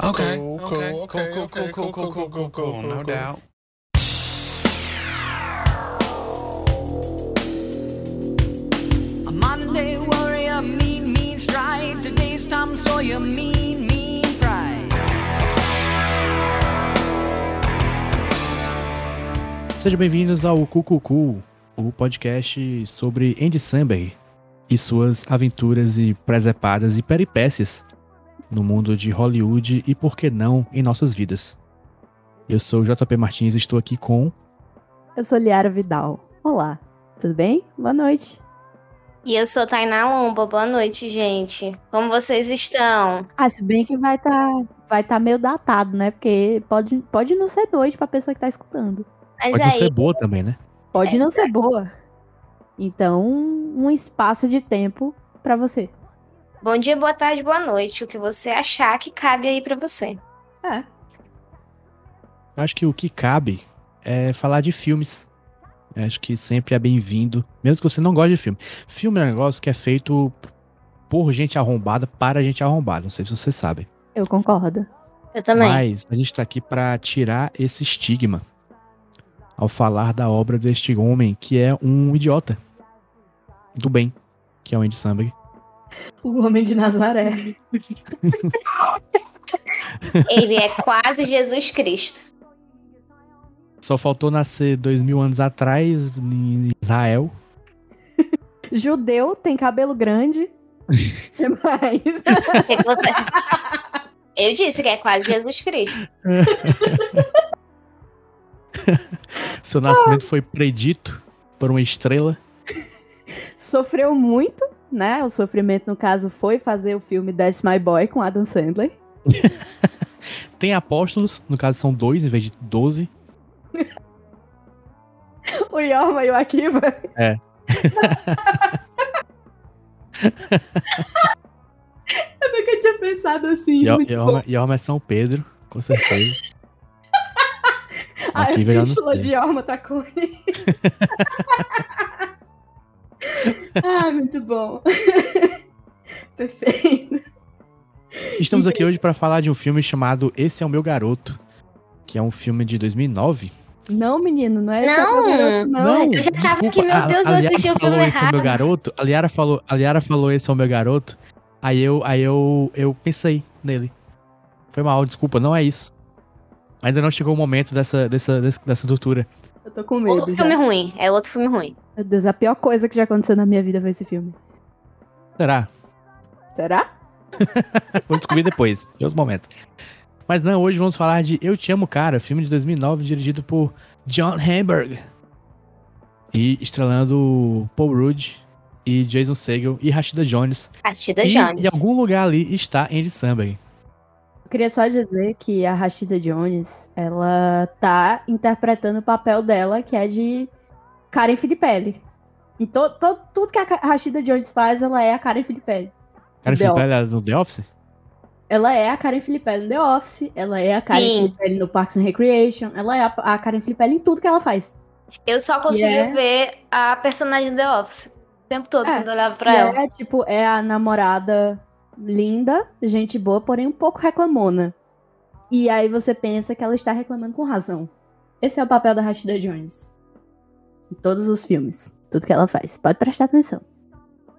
Okay. Cool, okay. cool, okay, cool, okay, cool, cool, cool, cool, cool, cool. No cool. doubt. A Monday warrior, mean, mean stride. Today's Tom Sawyer, mean, mean pride. Sejam bem-vindos ao Cucucu, o podcast sobre Andy Samberg e suas aventuras e presepadas e peripécias no mundo de Hollywood e, por que não, em nossas vidas. Eu sou o JP Martins e estou aqui com... Eu sou Liara Vidal. Olá, tudo bem? Boa noite. E eu sou Tainá Lomba. Boa noite, gente. Como vocês estão? Ah, se bem que vai estar vai tá meio datado, né? Porque pode, pode não ser noite pra pessoa que tá escutando. Mas Pode não aí, ser boa também, né? Pode É, não ser boa. Então, um espaço de tempo pra você. Bom dia, boa tarde, boa noite. O que você achar que cabe aí pra você. É. Acho que o que cabe é falar de filmes. Acho que sempre é bem-vindo, mesmo que você não goste de filme. Filme é um negócio que é feito por gente arrombada para gente arrombada. Não sei se vocês sabem. Eu concordo. Eu também. Mas a gente tá aqui pra tirar esse estigma ao falar da obra deste homem que é um idiota do bem, que é o Andy Samberg. O Homem de Nazaré. Ele é quase Jesus Cristo. Só faltou nascer dois mil anos atrás em Israel. Judeu, tem cabelo grande. que mais? Eu disse que é quase Jesus Cristo. Seu nascimento foi predito por uma estrela. Sofreu muito, né? O sofrimento, no caso, foi fazer o filme That's My Boy com Adam Sandler. Tem apóstolos, no caso são dois em vez de doze. O Yorma e o Akiva. É. Eu nunca tinha pensado assim. Yo-. Yorma Yorma é São Pedro, com certeza. A não epístola sei. de Orma tá com Ah, muito bom. Perfeito. Estamos aqui hoje para falar de um filme chamado Esse é o Meu Garoto, que é um filme de 2009. Não, menino, não é esse Não. é o meu garoto, não. Eu já tava aqui, meu Deus, eu assisti o falou filme esse é o meu errado. garoto. A Liara falou, a Liara falou esse é o meu garoto. Aí eu, aí eu, eu pensei nele. Foi mal, desculpa, não é isso. Ainda não chegou o momento dessa, dessa, dessa, dessa tortura. Eu tô com medo Outro já. filme ruim. É outro filme ruim. Meu Deus, a pior coisa que já aconteceu na minha vida foi esse filme. Será? Será? Vou descobrir depois, em outro momento. Mas não, hoje vamos falar de Eu Te Amo Cara, filme de 2009 dirigido por John Hamburg. E estrelando Paul Rudd e Jason Segel e Rashida Jones. Rashida e Jones. em algum lugar ali está Andy Samberg. Eu queria só dizer que a Rashida Jones, ela tá interpretando o papel dela, que é de Karen Filippelli. Em to, to- tudo que a Rashida Jones faz, ela é a Karen Filippelli. The Felipe Office. era no The Office? Ela é a Karen Filippelli no The Office, ela é a Karen Sim. Filippelli no Parks and Recreation, ela é a, a Karen Filippelli em tudo que ela faz. Eu só conseguia é- ver a personagem The Office. O tempo todo, É, quando eu olhava pra E ela. é, tipo, é a namorada linda, gente boa, porém um pouco reclamona. E aí você pensa que ela está reclamando com razão. Esse é o papel da Rashida Jones. Em todos os filmes. Tudo que ela faz. Pode prestar atenção.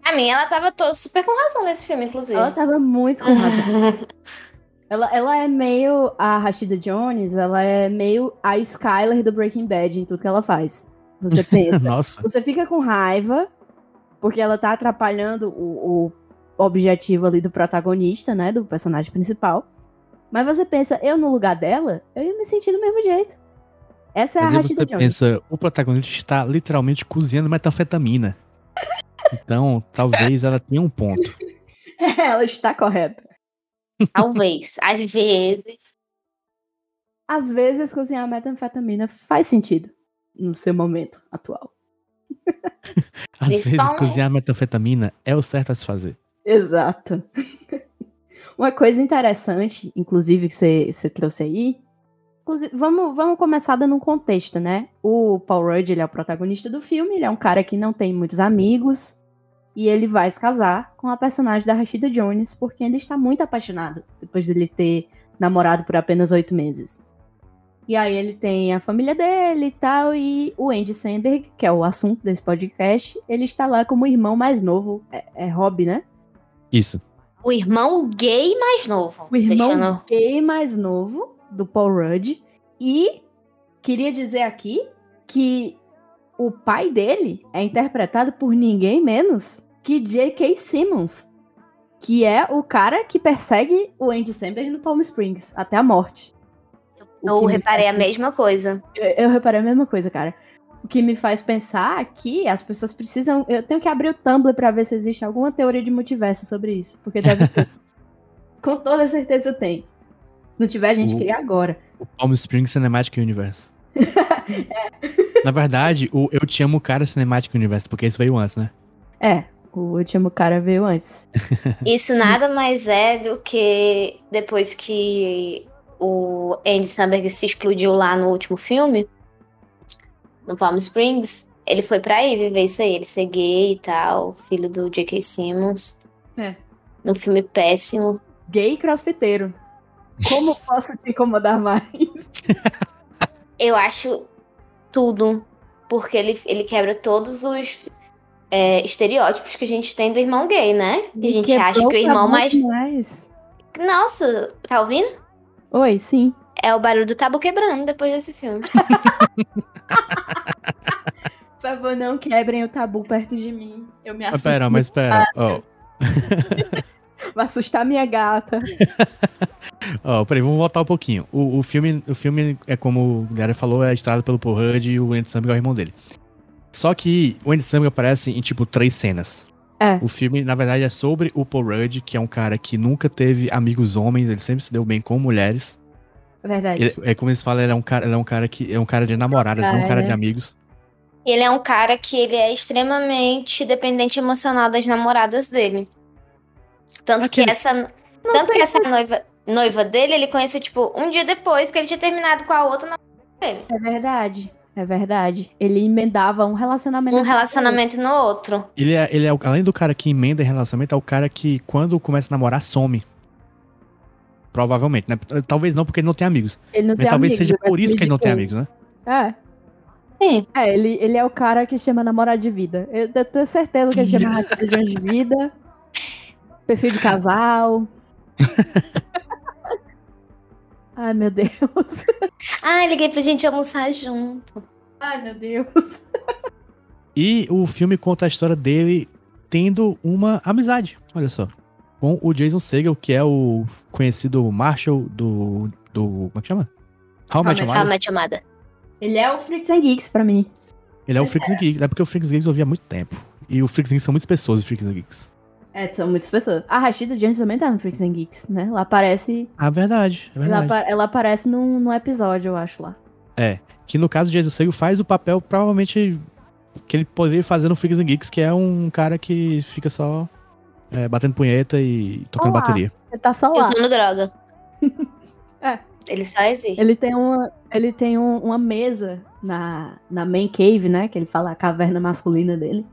A mim, ela tava toda super com razão nesse filme, inclusive. Ela tava muito com razão. Ela, ela é meio. A Rashida Jones, ela é meio a Skyler do Breaking Bad em tudo que ela faz. Você pensa. Nossa. Você fica com raiva, porque ela tá atrapalhando o, o objetivo ali do protagonista, né? Do personagem principal. Mas você pensa, eu no lugar dela, eu ia me sentir do mesmo jeito. Essa é a Mas aí Rashida você Jones. pensa, o protagonista está literalmente cozinhando metanfetamina. Então, talvez ela tenha um ponto. ela está correta. Talvez. Às vezes. Às vezes, cozinhar metanfetamina faz sentido no seu momento atual. Às vezes, cozinhar metanfetamina é o certo a se fazer. Exato. Uma coisa interessante, inclusive, que você trouxe aí. vamos, vamos começar dando um contexto, né? O Paul Rudd, ele é o protagonista do filme, ele é um cara que não tem muitos amigos. E ele vai se casar com a personagem da Rashida Jones, porque ele está muito apaixonado. Depois dele ter namorado por apenas oito meses. E aí ele tem a família dele e tal, e o Andy Samberg, que é o assunto desse podcast, ele está lá como irmão mais novo, é, é Rob, né? Isso. O irmão gay mais novo. O irmão Deixando- gay mais novo do Paul Rudd. E queria dizer aqui que o pai dele é interpretado por ninguém menos que J.K. Simmons, que é o cara que persegue o Andy Samberg no Palm Springs até a morte. Eu reparei a mesma coisa. Eu, eu reparei a mesma coisa, cara. O que me faz pensar que as pessoas precisam. Eu tenho que abrir o Tumblr pra ver se existe alguma teoria de multiverso sobre isso. Porque deve ter. Com toda certeza tem. Se não tiver, a gente O- cria agora. O Palm Springs Cinematic Universe. Na verdade, o Eu Te Amo Cara Cinematic Universe, porque isso veio antes, né? É, o último cara veio antes. Isso nada mais é do que depois que o Andy Samberg se explodiu lá no último filme, no Palm Springs, ele foi pra aí viver isso aí, ele ser gay e tal, filho do J.K. Simmons. É. Num filme péssimo. Gay crossfiteiro. Como posso te incomodar mais? Eu acho tudo, porque ele, ele quebra todos os é, estereótipos que a gente tem do irmão gay, né? A gente acha que o irmão mais. mais. Nossa, tá ouvindo? Oi, sim. É o barulho do tabu quebrando depois desse filme. Por favor, não quebrem o tabu perto de mim. Eu me Mas assusto. pera, mas pera. Ó, Vai assustar minha gata. ó, peraí, vamos voltar um pouquinho. O, o filme, o filme é como o Galera falou, é estrelado pelo Paul Rudd e o Andy Samberg é o irmão dele. Só que o Andy Samberg aparece em, tipo, três cenas. É. O filme, na verdade, é sobre o Paul Rudd, que é um cara que nunca teve amigos homens, ele sempre se deu bem com mulheres. Verdade. Ele- é como eles falam, ele é um cara, ele é um cara que é um cara de namoradas, não um cara Cara. de amigos. Ele é um cara que ele é extremamente dependente emocional das namoradas dele. Tanto Aquele- que essa, Não tanto que essa noiva, noiva dele, ele conheceu, tipo, um dia depois que ele tinha terminado com a outra namorada dele. É verdade. É verdade. Ele emendava um relacionamento. Um relacionamento no outro. Ele é, ele é, além do cara que emenda em relacionamento, é o cara que, quando começa a namorar, some. Provavelmente, né? Talvez não, porque ele não tem amigos. Ele não Mas tem talvez amigos, seja por isso que ele não de tem amigos, né? É. Sim. É, ele, ele é o cara que chama namorado de vida. Eu, eu tenho certeza que ele chama religiões de vida. Perfil de casal. Ai, meu Deus. Ah, liguei pra gente almoçar junto. Ai, meu Deus. E o filme conta a história dele tendo uma amizade, olha só. Com o Jason Segel, que é o conhecido Marshall do. do como é que chama? How? Calma, chamada. Ele é o Freaks and Geeks pra mim. Ele é o Freaks and Geeks. É porque o Freaks and Geeks eu ouvi há muito tempo. E o Freaks and Geeks são muitas pessoas, o Freaks and Geeks. É, são muitas pessoas. A Rashida Jones também tá no Freaks and Geeks, né? Ela aparece. Ah, verdade. É Ela, verdade. apa- ela aparece num, num episódio, eu acho lá. Que no caso, o Jason Segel faz o papel, provavelmente, que ele poderia fazer no Freaks and Geeks, que é um cara que fica só é, batendo punheta e tocando Olá. bateria. Ele tá só lá. usando droga. É. Ele só existe. Ele tem uma, ele tem um- uma mesa na, na main cave, né? Que ele fala a caverna masculina dele.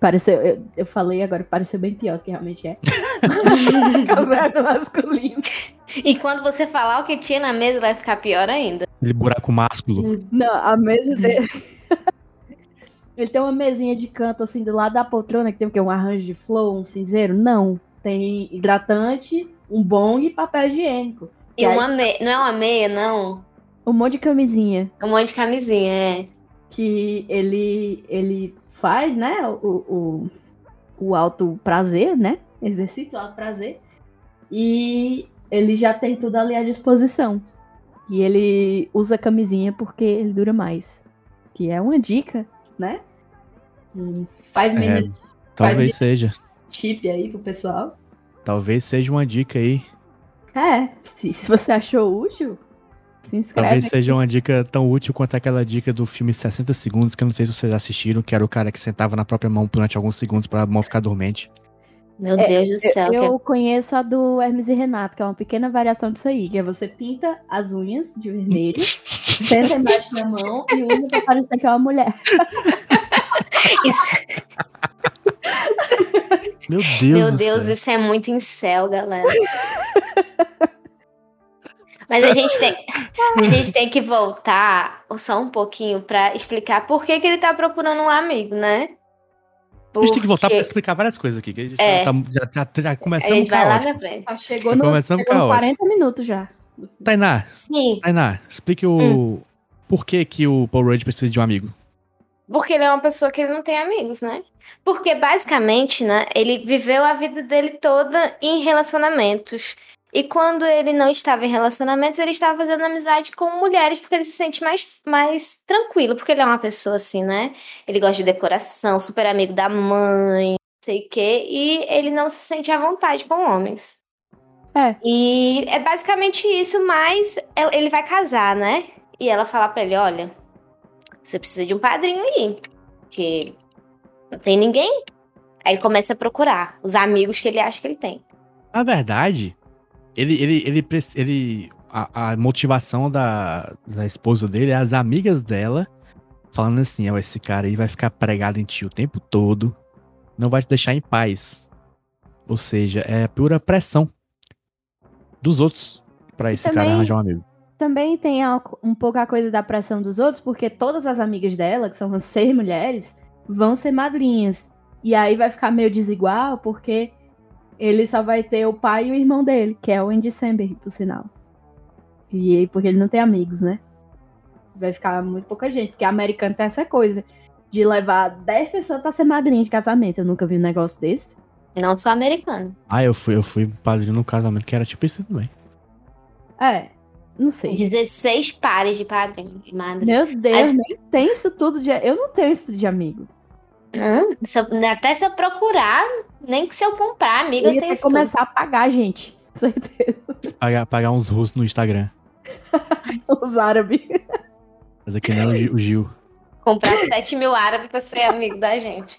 Pareceu, eu, eu falei agora, pareceu bem pior do que realmente é. caverna masculina. E quando você falar o que tinha na mesa, vai ficar pior ainda. Aquele buraco másculo. Não, a mesa dele. Ele tem uma mesinha de canto assim do lado da poltrona que tem o quê? Um arranjo de flor, um cinzeiro? Não. Tem hidratante, um bong e papel higiênico. E E aí- uma meia. Não é uma meia, não. Um monte de camisinha. Um monte de camisinha, é. que ele ele faz, né, o, o, o alto prazer, né, exercício, alto prazer, e ele já tem tudo ali à disposição. E ele usa camisinha porque ele dura mais. Que é uma dica, né? Um five É, minute talvez seja. tip aí pro pessoal. Talvez seja uma dica aí. É, se, se você achou útil, se inscreve. Talvez seja uma dica tão útil quanto aquela dica do filme 60 Segundos, que eu não sei se vocês assistiram, que era o cara que sentava na própria mão durante alguns segundos pra mão ficar dormente. Meu É, Deus do céu. Eu, que- eu conheço a do Hermes e Renato, que é uma pequena variação disso aí, que é você pinta as unhas de vermelho, senta embaixo da mão e usa pra parecer que é uma mulher. Isso- Meu Deus meu do Deus, céu. isso é muito incel, galera. Mas a gente tem, a gente tem que voltar só um pouquinho pra explicar por que, que ele tá procurando um amigo, né? A gente tem que voltar pra Porque explicar várias coisas aqui. Que a gente É. tá- já, já, já A começamos gente vai lá na frente. Já chegou no, começamos chegou no caótico. 40 minutos já. Tainá, Sim, Tainá, explique o. Hum. Por que, que o Paul Rudd precisa de um amigo? Porque ele é uma pessoa que ele não tem amigos, né? Porque basicamente, né, ele viveu a vida dele toda em relacionamentos. E quando ele não estava em relacionamentos, ele estava fazendo amizade com mulheres, porque ele se sente mais, mais tranquilo, porque ele é uma pessoa assim, né? Ele gosta de decoração, super amigo da mãe, sei o quê, e ele não se sente à vontade com homens. É. E é basicamente isso, mas el- ele vai casar, né? E ela fala pra ele: olha, você precisa de um padrinho aí, porque não tem ninguém. Aí ele começa a procurar os amigos que ele acha que ele tem. Na verdade, ele. ele, ele, ele a, a motivação da, da esposa dele é as amigas dela falando assim: ó, esse cara aí vai ficar pregado em ti o tempo todo, não vai te deixar em paz. Ou seja, é pura pressão dos outros pra esse cara Também- arranjar um amigo. Também tem a- um pouco a coisa da pressão dos outros, porque todas as amigas dela, que são as seis mulheres, vão ser madrinhas. E aí vai ficar meio desigual, porque ele só vai ter o pai e o irmão dele, que é o Andy Samberg, por sinal. E aí, porque ele não tem amigos, né? Vai ficar muito pouca gente, porque americano tem essa coisa de levar 10 pessoas pra ser madrinha de casamento. Eu nunca vi um negócio desse. Não sou americano. Ah, eu fui, eu fui padrinho no casamento que era tipo isso também. É, não sei. 16 pares de padrinho e madrinha. Meu Deus, Mas- nem tem isso tudo de. Eu não tenho isso de amigo. Hum, se eu- até se eu procurar, nem que se eu comprar, amiga, Eu eu tenho isso tudo. começar a pagar, gente. Certeza. Pagar, pagar uns russos no Instagram. Os árabes. Mas aqui não é o Gil- o Gil. Comprar 7 mil árabes pra ser amigo da gente.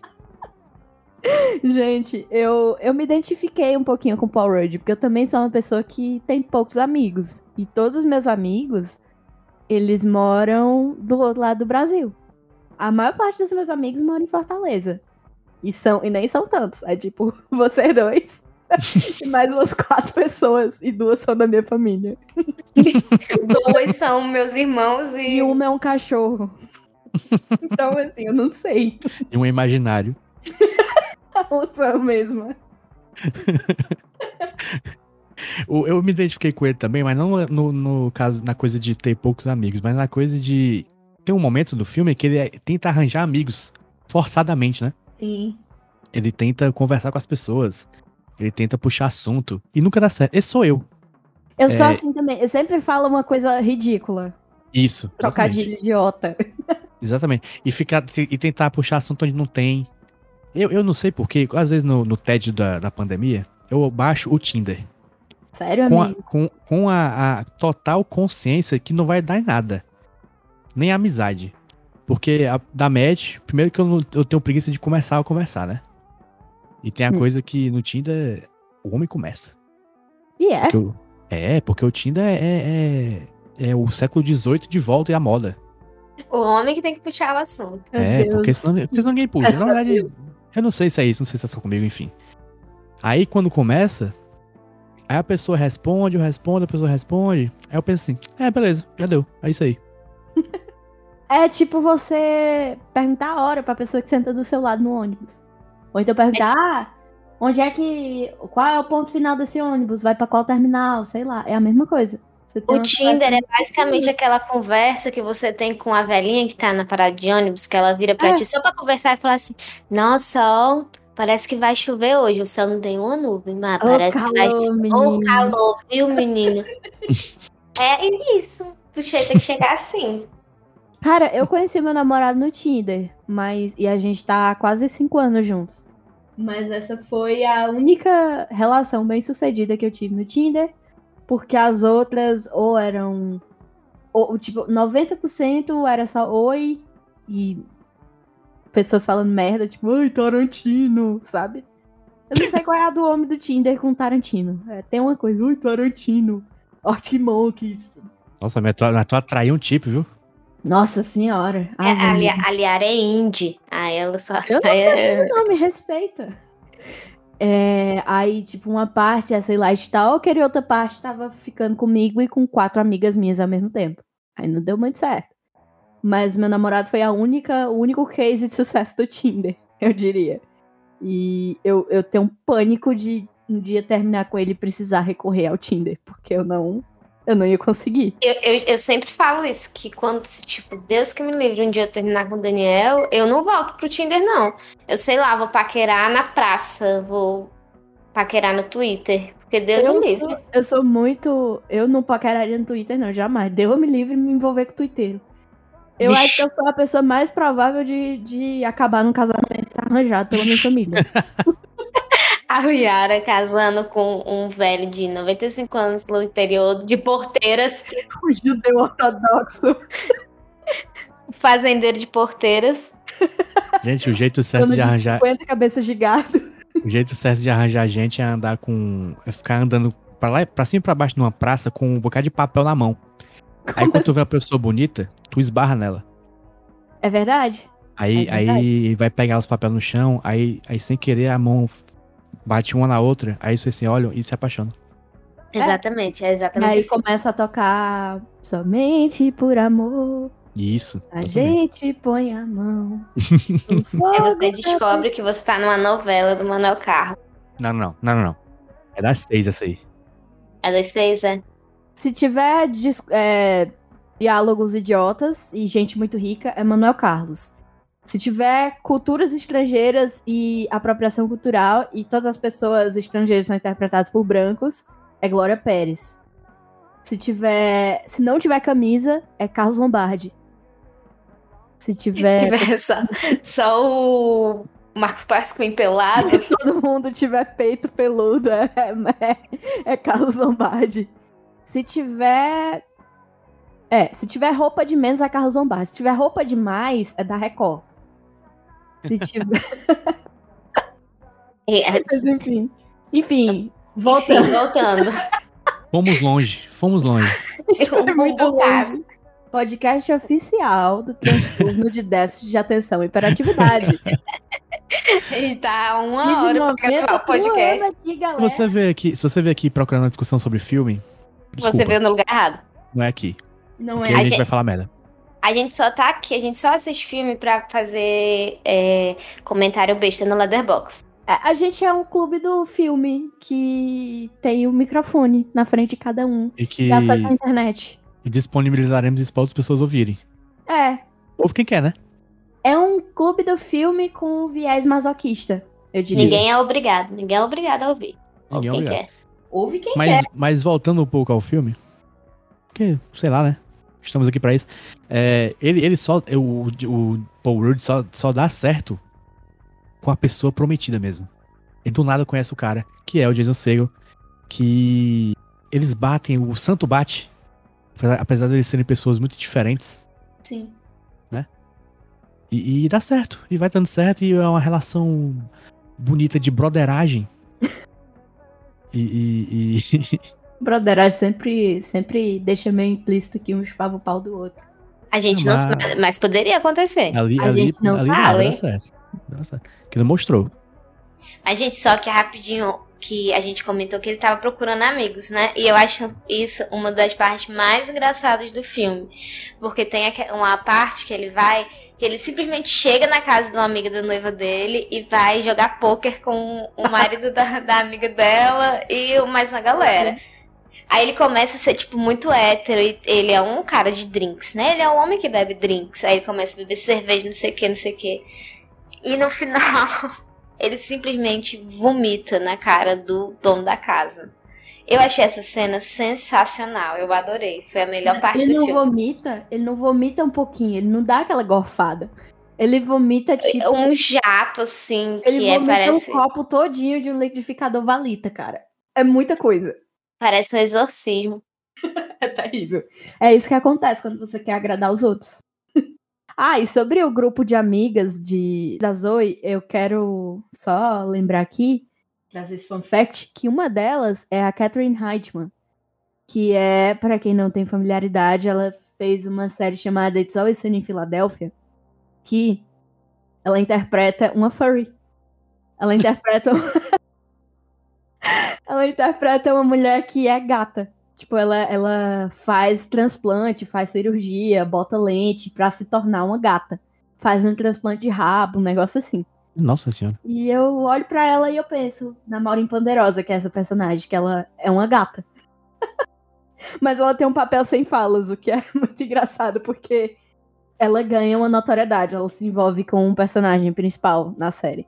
Gente, eu, eu me identifiquei um pouquinho com o Paul Rudd, porque eu também sou uma pessoa que tem poucos amigos. E todos os meus amigos, eles moram do outro lado do Brasil. A maior parte dos meus amigos moram em Fortaleza. E, são, e nem são tantos. É tipo, você dois. e mais umas quatro pessoas. E duas são da minha família. Dois são meus irmãos e. E uma é um cachorro. então, assim, eu não sei. E um imaginário. São mesmo. Eu me identifiquei com ele também, mas não no, no caso, na coisa de ter poucos amigos, mas na coisa de. Tem um momento do filme que ele é- tenta arranjar amigos, forçadamente, né? Sim. Ele tenta conversar com as pessoas, ele tenta puxar assunto, e nunca dá certo. Esse sou eu. Eu sou É. assim também. Eu sempre falo uma coisa ridícula. Isso. exatamente. Trocadilho idiota. Exatamente. E, ficar, e tentar puxar assunto onde não tem. Eu, eu não sei porquê, às vezes no, no TED da, da pandemia, eu baixo o Tinder. Sério, com, a, amigo? com, com a, a total consciência que não vai dar em nada. Nem amizade. Porque a, da match, primeiro que eu, não- eu tenho preguiça de começar a conversar, né? E tem a Hum. coisa que no Tinder o homem começa. E é. Porque é, porque o Tinder é, é, é o século XVIII de volta e a moda. O homem que tem que puxar o assunto. É, Deus. porque senão, porque senão ninguém puxa. Na verdade, eu não sei se é isso, não sei se é só comigo, enfim. Aí quando começa, aí a pessoa responde, eu respondo, a pessoa responde. Aí eu penso assim, é, beleza, já deu, é isso aí. É tipo você perguntar a hora pra pessoa que senta do seu lado no ônibus. Ou então perguntar, ah, onde é que. Qual é o ponto final desse ônibus? Vai pra qual terminal? Sei lá. É a mesma coisa. O Tinder é basicamente aquela conversa que você tem com a velhinha que tá na parada de ônibus, que ela vira pra É. ti só pra conversar e falar assim: Nossa, ó, parece que vai chover hoje. O céu não tem uma nuvem, mas Ô, parece que vai calor, chover. Menino. calor, viu, menino? é isso. Tu tem que chegar assim. Cara, eu conheci meu namorado no Tinder, mas. E a gente tá há quase cinco anos juntos. Mas essa foi a única relação bem sucedida que eu tive no Tinder. Porque as outras ou eram. Ou, tipo, 90% era só oi e pessoas falando merda, tipo, oi, Tarantino, sabe? Eu não sei qual é a do homem do Tinder com Tarantino. É, tem uma coisa, oi, Tarantino, Arctic Monkeys. Nossa, mas tu, mas tu atraiu um tipo, viu? Nossa senhora. É, a, Maria. Li- a Liara é indie. Aí ela só. Eu não sei é- esse nome, respeita. É, aí, tipo, uma parte é, sei lá, stalker e outra parte tava ficando comigo e com quatro amigas minhas ao mesmo tempo. Aí não deu muito certo. Mas meu namorado foi a única, o único case de sucesso do Tinder, eu diria. E eu, eu tenho um pânico de um dia terminar com ele e precisar recorrer ao Tinder, porque eu não eu não ia conseguir. Eu, eu, eu, sempre falo isso, que quando, tipo, Deus que me livre um dia eu terminar com o Daniel, eu não volto pro Tinder, não. Eu sei lá, vou paquerar na praça, vou paquerar no Twitter. Porque Deus eu me livre. Eu sou muito. Eu não paqueraria no Twitter, não, jamais. Deus me livre me envolver com o Twitter. Eu acho que eu sou a pessoa mais provável de, de acabar num casamento arranjado pela minha família. a Liara casando com um velho de 95 anos no interior de Porteiras. O judeu ortodoxo. Fazendeiro de Porteiras. Gente, o jeito certo de, de arranjar. 50 cabeças de gado. O jeito certo de arranjar gente é andar com. é ficar andando pra, lá, pra cima e pra baixo numa praça com um bocado de papel na mão. Como aí quando assim? tu vê uma pessoa bonita, tu esbarra nela. É verdade? Aí, é verdade. aí vai pegar os papéis no chão, aí, aí sem querer a mão bate uma na outra, aí vocês se olham e se apaixonam. Exatamente, é exatamente. E aí assim. começa a tocar somente por amor. Isso. A gente põe a mão. aí você descobre que você tá numa novela do Manuel Carro. Não, não, não, não, não. É das seis essa aí. É das seis, é? Se tiver é, diálogos idiotas e gente muito rica, é Manuel Carlos. Se tiver culturas estrangeiras e apropriação cultural e todas as pessoas estrangeiras são interpretadas por brancos, é Glória Pérez. Se tiver, se não tiver camisa, é Carlos Lombardi. Se tiver, se tiver só, só o Marcos Pasquim pelado, se todo mundo tiver peito peludo, é, é, é Carlos Lombardi. Se tiver é, se tiver roupa de menos, é Carlos Lombardi. Se tiver roupa de mais, é da Record. Se tiver. É, Mas enfim. Enfim, voltando. Enfim, voltando. Fomos longe, fomos longe. Foi muito longe. Podcast oficial do transtorno de déficit de atenção e hiperatividade. A gente tá uma e hora pra gravar o podcast. Aqui, galera. Você vê aqui, se você vê aqui procurando uma discussão sobre filme, desculpa, você veio no lugar errado. Não é aqui. Não é. a, a gente vai falar merda. A gente só tá aqui, a gente só assiste filme pra fazer é, comentário besta no Leatherbox. É, a gente é um clube do filme que tem o um microfone na frente de cada um. E que. acesso à internet. E disponibilizaremos isso para outras pessoas ouvirem. É. Ouve quem quer, né? É um clube do filme com viés masoquista, eu diria. Ninguém é obrigado, ninguém é obrigado a ouvir. Ninguém é obrigado. Quer. Ouve quem mas, quer. Mas voltando um pouco ao filme, porque, sei lá, né? Estamos aqui para isso. É, ele, ele só. O, o Paul Rudd só, só dá certo com a pessoa prometida mesmo. Ele do nada conhece o cara, que é o Jason Segel, que eles batem, o santo bate, apesar de eles serem pessoas muito diferentes. Sim. Né? E, e dá certo, e vai dando certo, e é uma relação bonita de broderagem. e, e, e Broderagem sempre, sempre deixa meio implícito que um chupava o pau do outro. A gente mas... não. Mas poderia acontecer. Ali, a ali, gente não ali sabe. Não, certo. Dá certo. Que não mostrou. A gente só que rapidinho que a gente comentou que ele tava procurando amigos, né? E eu acho isso uma das partes mais engraçadas do filme. Porque tem uma parte que ele vai que ele simplesmente chega na casa de uma amiga da noiva dele e vai jogar pôquer com o marido da, da amiga dela e mais uma galera. Aí ele começa a ser, tipo, muito hétero e ele é um cara de drinks, né? Ele é um homem que bebe drinks. Aí ele começa a beber cerveja, não sei o que, não sei o que. E no final, ele simplesmente vomita na cara do dono da casa. Eu achei essa cena sensacional, eu adorei. Foi a melhor Mas parte do filme. Ele não vomita, ele não vomita um pouquinho, ele não dá aquela gorfada. Ele vomita tipo um jato assim, ele que é parece um copo todinho de um liquidificador valita, cara. É muita coisa. Parece um exorcismo. é terrível. É isso que acontece quando você quer agradar os outros. ah, e sobre o grupo de amigas de da Zoe, eu quero só lembrar aqui, trazer esse fun fact, que uma delas é a Catherine Heitman, que é, para quem não tem familiaridade, ela fez uma série chamada It's Always Sunny in Philadelphia, que ela interpreta uma furry. Ela interpreta ela interpreta uma mulher que é gata. Tipo, ela, ela faz transplante, faz cirurgia, bota lente pra se tornar uma gata. Faz um transplante de rabo, um negócio assim. Nossa senhora. E eu olho pra ela e eu penso na Maureen Panderosa, que é essa personagem, que ela é uma gata. Mas ela tem um papel sem falas, o que é muito engraçado, porque ela ganha uma notoriedade, ela se envolve com um personagem principal na série.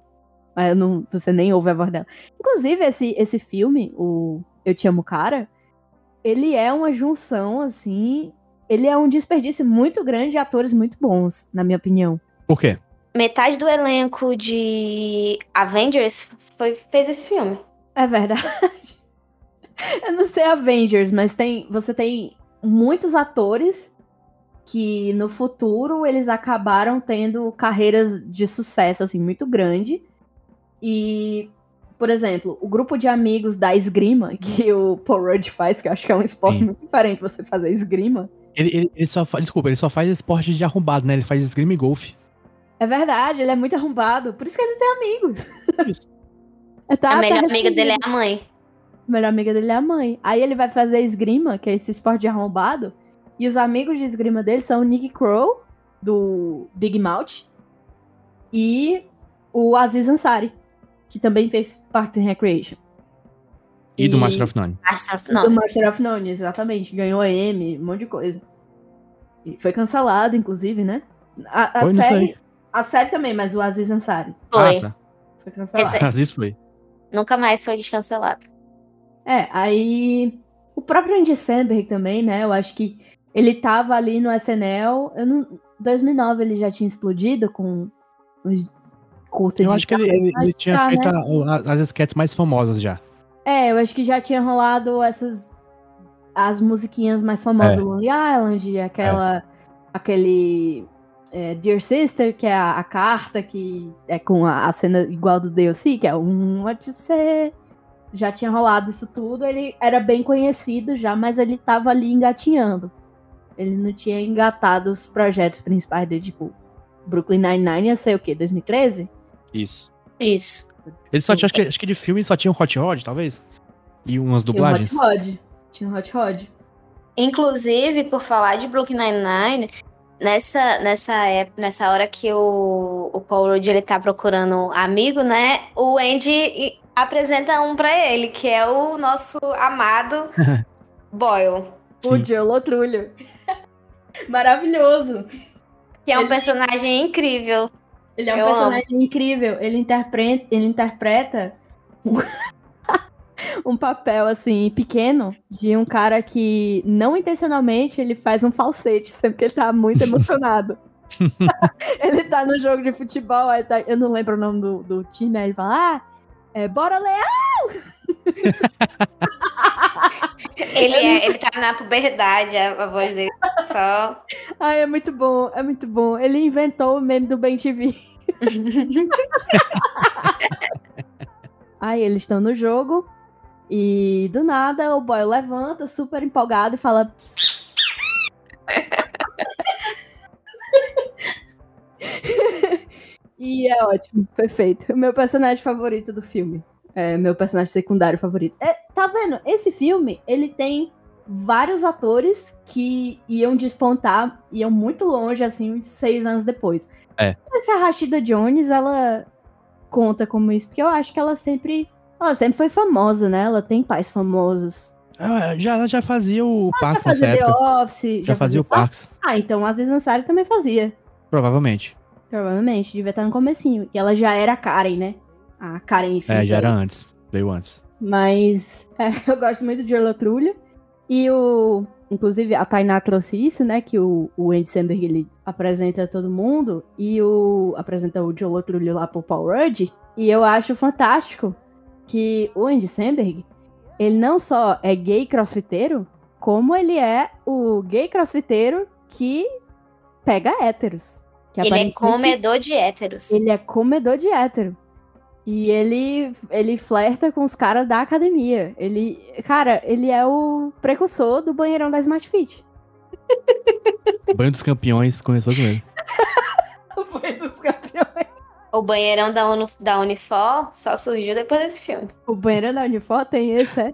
Mas não, você nem ouve a voz dela. Inclusive, esse, esse filme, o Eu Te Amo Cara, ele é uma junção, assim. Ele é um desperdício muito grande de atores muito bons, na minha opinião. Por quê? Metade do elenco de Avengers foi, fez esse filme. É verdade. Eu não sei Avengers, mas tem, você tem muitos atores que no futuro eles acabaram tendo carreiras de sucesso assim muito grande. E, por exemplo, o grupo de amigos da esgrima que o Paul Rudd faz, que eu acho que é um esporte Sim. muito diferente você fazer esgrima. Ele, ele, ele só faz. Desculpa, ele só faz esporte de arrombado, né? Ele faz esgrima e golfe. É verdade, ele é muito arrombado. Por isso que ele tem amigos. Isso. É, tá- a tá melhor amiga dele é a mãe. A melhor amiga dele é a mãe. Aí ele vai fazer esgrima, que é esse esporte de arrombado. E os amigos de esgrima dele são o Nick Crow, do Big Mouth, e o Aziz Ansari, que também fez Parks and Recreation. E, do E- Master of None. Master of Do None. Master of None, exatamente. Ganhou M, um monte de coisa. E foi cancelado, inclusive, né? A, a Foi, série, a série também, mas o Aziz Ansari Foi. Ah, tá. foi cancelado. Vezes foi. Nunca mais foi descancelado. É, aí o próprio Andy Samberg também, né? Eu acho que ele tava ali no SNL. Eu não, 2009 ele já tinha explodido com os curtas Eu acho que ele, ele, tinha tá, feito né? a- as sketches mais famosas já. É, eu acho que já tinha rolado essas. As musiquinhas mais famosas É. do Lonely Island, aquela. Aquele. é, Dear Sister, que é a, a carta que é com a, a cena igual do DLC, que é um What say. Já tinha rolado isso tudo, ele era bem conhecido já, mas ele tava ali engatinhando. Ele não tinha engatado os projetos principais dele, tipo, Brooklyn Nine-Nine ia ser o quê? 2013? Isso. Isso. Ele só tinha, acho que, acho que de filme só tinha um Hot Rod, talvez. E umas dublagens. Tinha o Hot Rod. Tinha o Hot Rod. Inclusive, por falar de Brooklyn Nine-Nine, nessa, nessa, época, nessa hora que o, o Paul Rudd ele tá procurando um amigo, né? O Andy apresenta um pra ele, que é o nosso amado Boyle. O Sim. Joe Lotrulho. Maravilhoso. Que é um Ele- personagem incrível. Ele é um Eu personagem incrível. Ele interpreta, ele interpreta um, papel assim pequeno de um cara que não intencionalmente ele faz um falsete sempre que ele tá muito emocionado. ele tá no jogo de futebol, aí tá- eu não lembro o nome do, do time, aí ele fala: "Ah, é, bora Leão!" Ele, é, ele tá na puberdade, a, voz dele só. Ai, é muito bom, é muito bom. Ele inventou o meme do Ben TV. Aí eles estão no jogo e do nada o boy levanta, super empolgado e fala. e é ótimo, perfeito. O meu personagem favorito do filme. É meu personagem secundário favorito. É, tá vendo? Esse filme, ele tem vários atores que iam despontar, iam muito longe, assim, uns seis anos depois. É. Não sei se a Rashida Jones, ela conta como isso, porque eu acho que ela sempre. Ela sempre foi famosa, né? Ela tem pais famosos. Ah, já, já fazia o Já Parks nessa fazia The época. Office. Já fazia o Parks. Ah, então a Aziz Ansari também fazia. Provavelmente. Provavelmente, devia estar no comecinho. E ela já era Karen, né? A Karen É, Finkel. já era antes. Veio antes. Mas é, eu gosto muito de Orla Trulho. E o. Inclusive, a Tainá trouxe isso, né? Que o, o Andy Samberg ele apresenta todo mundo. E o. apresenta o Joe Trulho lá pro Paul Rudd. E eu acho fantástico que o Andy Samberg, ele não só é gay crossfiteiro, como ele é o gay crossfiteiro que pega héteros. Que Ele é comedor de héteros. ele é comedor de hétero. E ele, ele flerta com os caras da academia. Ele, cara, ele é o precursor do banheirão da Smart Fit. Banho dos campeões começou com ele. Foi dos campeões. O banheirão da, Uni, da Unifor só surgiu depois desse filme. O banheiro da Unifor tem esse, é?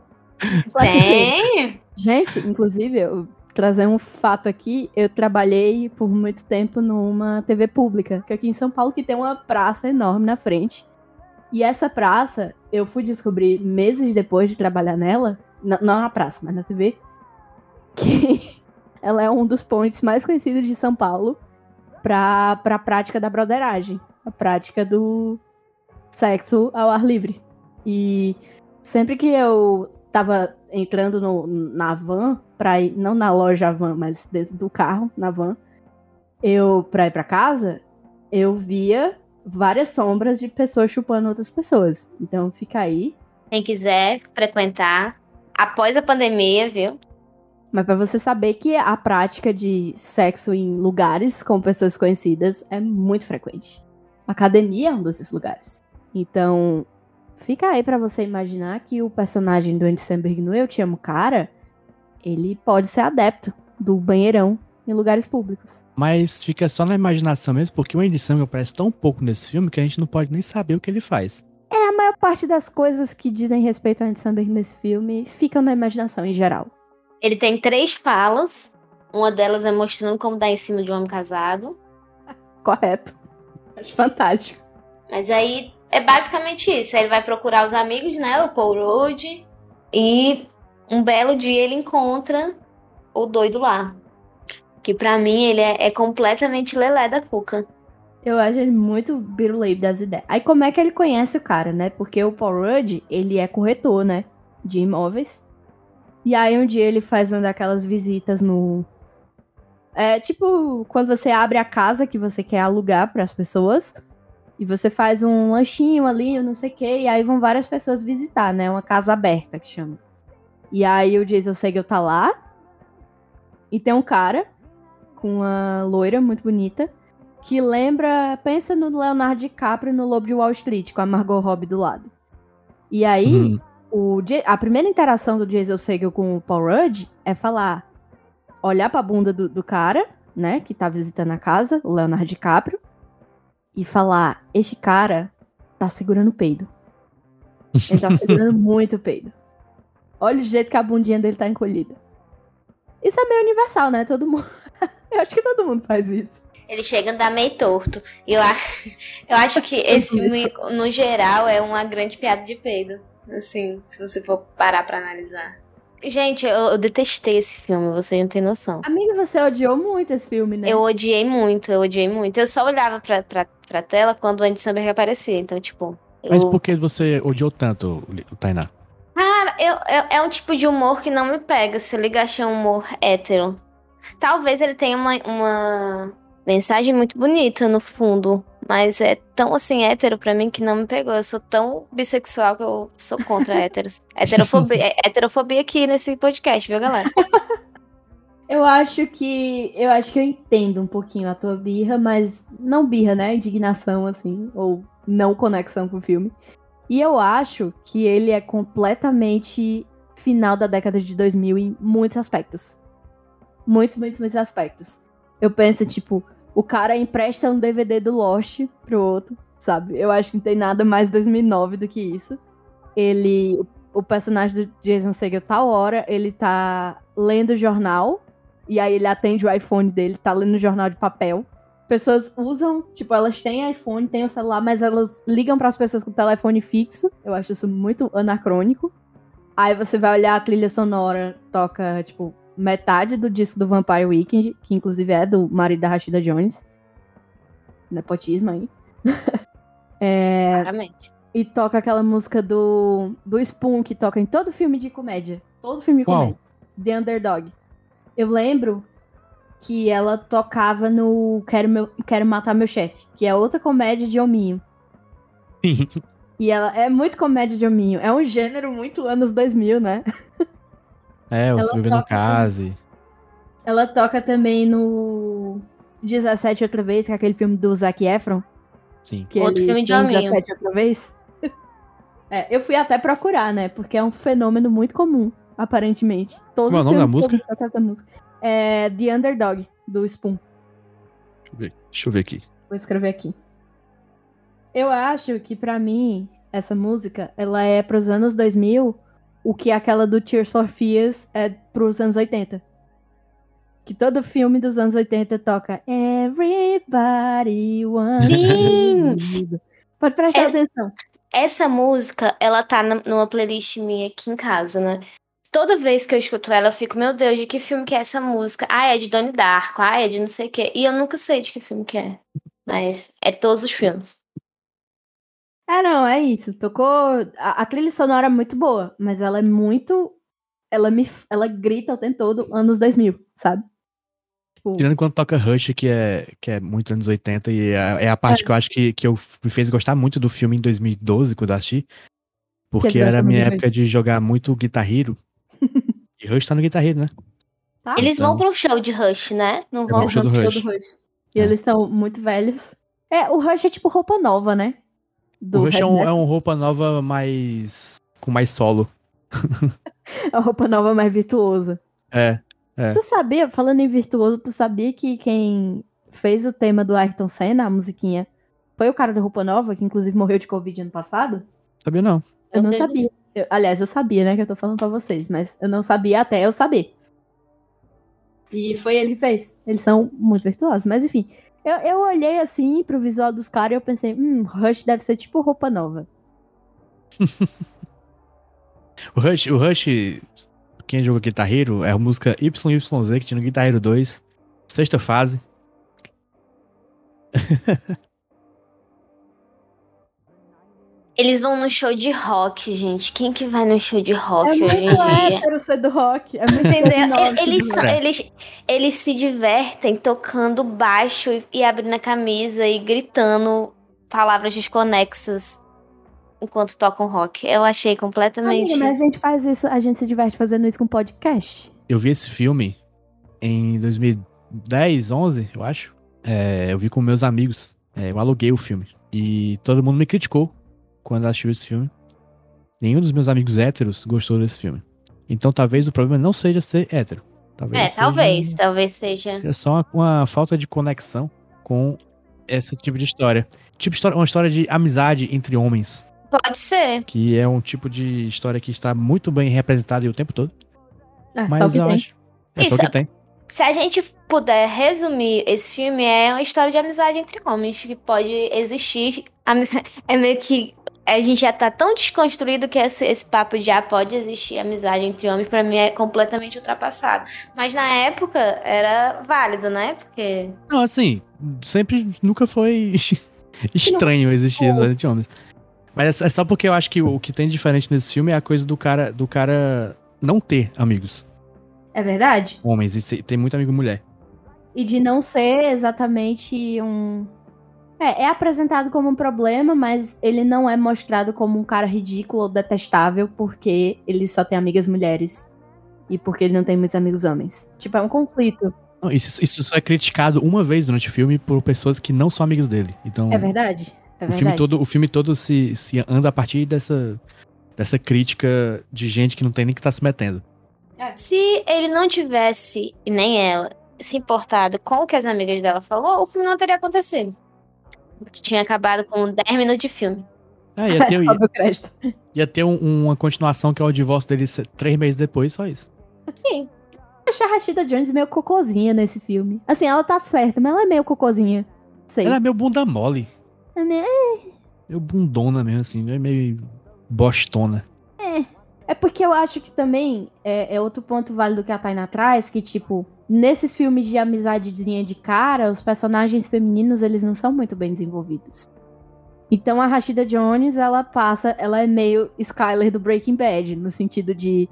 Tem! Gente, inclusive, eu trazer um fato aqui, eu trabalhei por muito tempo numa TV pública, que aqui em São Paulo que tem uma praça enorme na frente. E essa praça, eu fui descobrir meses depois de trabalhar nela, não, na praça, mas na TV, que ela é um dos pontos mais conhecidos de São Paulo para a prática da broderagem, a prática do sexo ao ar livre. E sempre que eu tava entrando no, na van, pra ir, não na loja van, mas dentro do carro, na van, eu, pra ir pra casa, eu via várias sombras de pessoas chupando outras pessoas. Então fica aí. Quem quiser frequentar, após a pandemia, viu? Mas para você saber que a prática de sexo em lugares com pessoas conhecidas é muito frequente. A academia é um desses lugares. Então, Fica aí para você imaginar que o personagem do Andy Samberg no Eu Te Amo Cara, ele pode ser adepto do banheirão em lugares públicos. Mas fica só na imaginação mesmo, porque o Andy Samberg aparece tão pouco nesse filme que a gente não pode nem saber o que ele faz. É, a maior parte das coisas que dizem respeito ao Andy Samberg nesse filme ficam na imaginação em geral. Ele tem três falas, uma delas é mostrando como dar em cima de um homem casado. Correto. Acho fantástico. Mas aí é basicamente isso. Ele vai procurar os amigos, né? O Paul Rudd. E um belo dia ele encontra o doido lá. Que para mim ele é, é, completamente lelé da cuca. Eu acho ele muito biruleibe das ideias. Aí como é que ele conhece o cara, né? Porque o Paul Rudd, ele é corretor, né? De imóveis. E aí um dia ele faz uma daquelas visitas no... É tipo quando você abre a casa que você quer alugar para as pessoas. E você faz um lanchinho ali, não sei o quê, e aí vão várias pessoas visitar, né? Uma casa aberta que chama. E aí o Jason Segel tá lá. E tem um cara com uma loira muito bonita que lembra, pensa no Leonardo DiCaprio no Lobo de Wall Street, com a Margot Robbie do lado. E aí, uhum. o, a primeira interação do Jason Segel com o Paul Rudd é falar, olhar pra bunda do, do cara, né, que tá visitando a casa, o Leonardo DiCaprio, e falar: Este cara tá segurando o peido. Ele tá segurando muito o peido. Olha o jeito que a bundinha dele tá encolhida. Isso é meio universal, né? Todo mundo. Eu acho que todo mundo faz isso. Ele chega a andar meio torto. E eu, acho, eu acho que esse filme, no geral, é uma grande piada de peido. Assim, se você for parar pra analisar. Gente, eu, eu, detestei esse filme, você não tem noção. Amiga, você odiou muito esse filme, né? Eu odiei muito, eu odiei muito. Eu só olhava pra, pra, pra tela quando o Andy Samberg aparecia, então, tipo... Eu... Mas por que você odiou tanto o Tainá? Cara, eu, eu, é um tipo de humor que não me pega, se liga, achei um humor hétero. Talvez ele tenha uma, uma mensagem muito bonita no fundo, mas é tão assim hétero pra mim que não me pegou. Eu sou tão bissexual que eu sou contra héteros. Heterofobia, é, heterofobia aqui nesse podcast, viu, galera? Eu acho que. Eu acho que eu entendo um pouquinho a tua birra, mas não birra, né? Indignação, assim, ou não conexão com o filme. E eu acho que ele é completamente final da década de 2000 em muitos aspectos. Muitos, muitos, muitos aspectos. Eu penso, tipo, o cara empresta um DVD do Lost pro outro, sabe? Eu acho que não tem nada mais 2009 do que isso. Ele, o personagem do Jason Segel, tal hora, ele tá lendo o jornal, e aí ele atende o iPhone dele, tá lendo o jornal de papel. Pessoas usam, tipo, elas têm iPhone, têm o celular, mas elas ligam para as pessoas com telefone fixo. Eu acho isso muito anacrônico. Aí você vai olhar a trilha sonora, toca, tipo, metade do disco do Vampire Weekend, que inclusive é do marido da Rashida Jones. Nepotismo aí. é, Claramente. E toca aquela música do, do Spoon, que toca em todo filme de comédia. Todo filme de Qual? comédia. The Underdog. Eu lembro que ela tocava no Quero, meu, Quero Matar Meu Chefe, que é outra comédia de hominho. e ela é muito comédia de hominho. É um gênero muito anos 2000, né? É, o Silvio no Case. Ela toca também no 17 outra vez, que é aquele filme do Zac Efron. Sim. Que Outro filme de homem. 17 outra vez. é, eu fui até procurar, né? Porque é um fenômeno muito comum, aparentemente. Todos Qual é o nome da música? Essa música. É The Underdog, do Spoon. Deixa eu ver, deixa eu ver aqui. Vou escrever aqui. Eu acho que pra mim, essa música, ela é pros anos 2000 o que aquela do Tears for Fears é pros anos 80. Que todo filme dos anos 80 toca Everybody wants Sim! Pode prestar É- atenção. Essa música, ela tá na- numa playlist minha aqui em casa, né? Toda vez que eu escuto ela, eu fico, meu Deus, de que filme que é essa música? Ah, é de Donnie Darko, ah, é de não sei o quê. E eu nunca sei de que filme que é. Mas é todos os filmes. É, não, é isso. Tocou. A, a trilha sonora é muito boa, mas ela é muito. Ela me. Ela grita o tempo todo anos 2000, sabe? Tipo, Tirando quando toca Rush, que é, que é muito anos 80, e é, é a parte que eu acho que, que eu, me fez gostar muito do filme em 2012, quando eu assisti. Porque ele gosta era a minha de época de jogar muito Guitar Hero. e Rush tá no Guitar Hero, né? tá? Eles vão Então- pra um show de Rush, né? Não É vão? bom show do vão Rush. pro Rush. E É. eles estão muito velhos. É, o Rush é tipo roupa nova, né? Do o Rush é um, é um roupa nova mais. com mais solo. É a roupa nova mais virtuosa. É. É. Tu sabia, falando em virtuoso, tu sabia que quem fez o tema do Ayrton Senna, a musiquinha, foi o cara do Roupa Nova, que inclusive morreu de Covid ano passado? Sabia não. Eu não Deus. sabia. Eu- aliás, eu sabia, né, que eu tô falando pra vocês, mas eu não sabia até eu saber. E foi ele que fez. Eles são muito virtuosos, mas enfim. Eu, eu olhei assim pro visual dos caras e eu pensei, hum, Rush deve ser tipo roupa nova. O Rush, o Rush, quem jogou Guitar Hero, é a música YYZ que tinha no Guitar Hero 2, sexta fase. Eles vão no show de rock, gente. Quem que vai no show de rock é hoje em muito dia? hétero ser do rock. É muito Entendeu? 2009 Eles, são- eles, eles se divertem tocando baixo e, e abrindo a camisa e gritando palavras desconexas enquanto tocam rock. Eu achei completamente. Amiga, mas a gente faz isso, a gente se diverte fazendo isso com podcast. Eu vi esse filme em 2010, 11, eu acho. É, eu vi com meus amigos. É, eu aluguei o filme. E todo mundo me criticou quando assistiu esse filme. Nenhum dos meus amigos héteros gostou desse filme. Então talvez o problema não seja ser hétero. Talvez É, seja- talvez. Talvez seja. É só uma, uma falta de conexão com esse tipo de história. Tipo história, uma história de amizade entre homens. Pode ser. Que é um tipo de história que está muito bem representada o tempo todo. É, só Mas o que eu tem. acho. É só Isso. o que tem. Se a gente puder resumir esse filme, é uma história de amizade entre homens que pode existir. É meio que a gente já tá tão desconstruído que esse, esse papo de ah, pode existir amizade entre homens, pra mim é completamente ultrapassado. Mas na época era válido, né? Porque. Não, assim, sempre nunca foi estranho existir amizade entre homens. Mas é só porque eu acho que o que tem de diferente nesse filme é a coisa do cara, do cara não ter amigos É verdade? homens e ter muito amigo mulher. E de não ser exatamente um. É, é apresentado como um problema, mas ele não é mostrado como um cara ridículo ou detestável porque ele só tem amigas mulheres. E porque ele não tem muitos amigos homens. Tipo, é um conflito. Não, isso, isso só é criticado uma vez durante o filme por pessoas que não são amigas dele. Então, É verdade? É o verdade. filme todo, o filme todo se, se anda a partir dessa, dessa crítica de gente que não tem nem que estar se metendo. Se ele não tivesse, e nem ela, se importado com o que as amigas dela falou, o filme não teria acontecido. Tinha acabado com 10 minutos de filme. É, ia ter, crédito. ia ter um- uma continuação que é o divórcio dele três meses depois, só isso. Sim. Achei a Rashida Jones meio cocôzinha nesse filme. Assim, ela tá certa, mas ela é meio cocôzinha. Sei. Ela é meio bunda mole. É meio- Meio bundona mesmo, assim. É meio bostona. É porque eu acho que também é, é outro ponto válido que a Taina traz, que, tipo, nesses filmes de amizadezinha de cara, os personagens femininos, eles não são muito bem desenvolvidos. Então a Rashida Jones, ela passa, ela é meio Skyler do Breaking Bad, no sentido de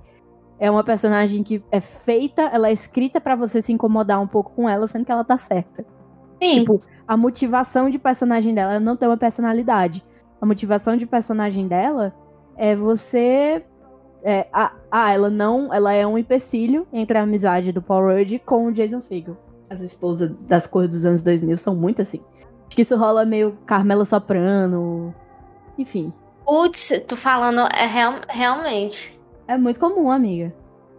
é uma personagem que é feita, ela é escrita pra você se incomodar um pouco com ela, sendo que ela tá certa. Sim. Tipo, a motivação de personagem dela ela não tem uma personalidade. A motivação de personagem dela é você. É, ah, ela não. Ela é um empecilho entre a amizade do Paul Rudd com o Jason Segel. As esposas das cores dos anos 2000 são muito assim. Acho que isso rola meio Carmela Soprano. Enfim. Putz, tô falando, é real- realmente. É muito comum, amiga.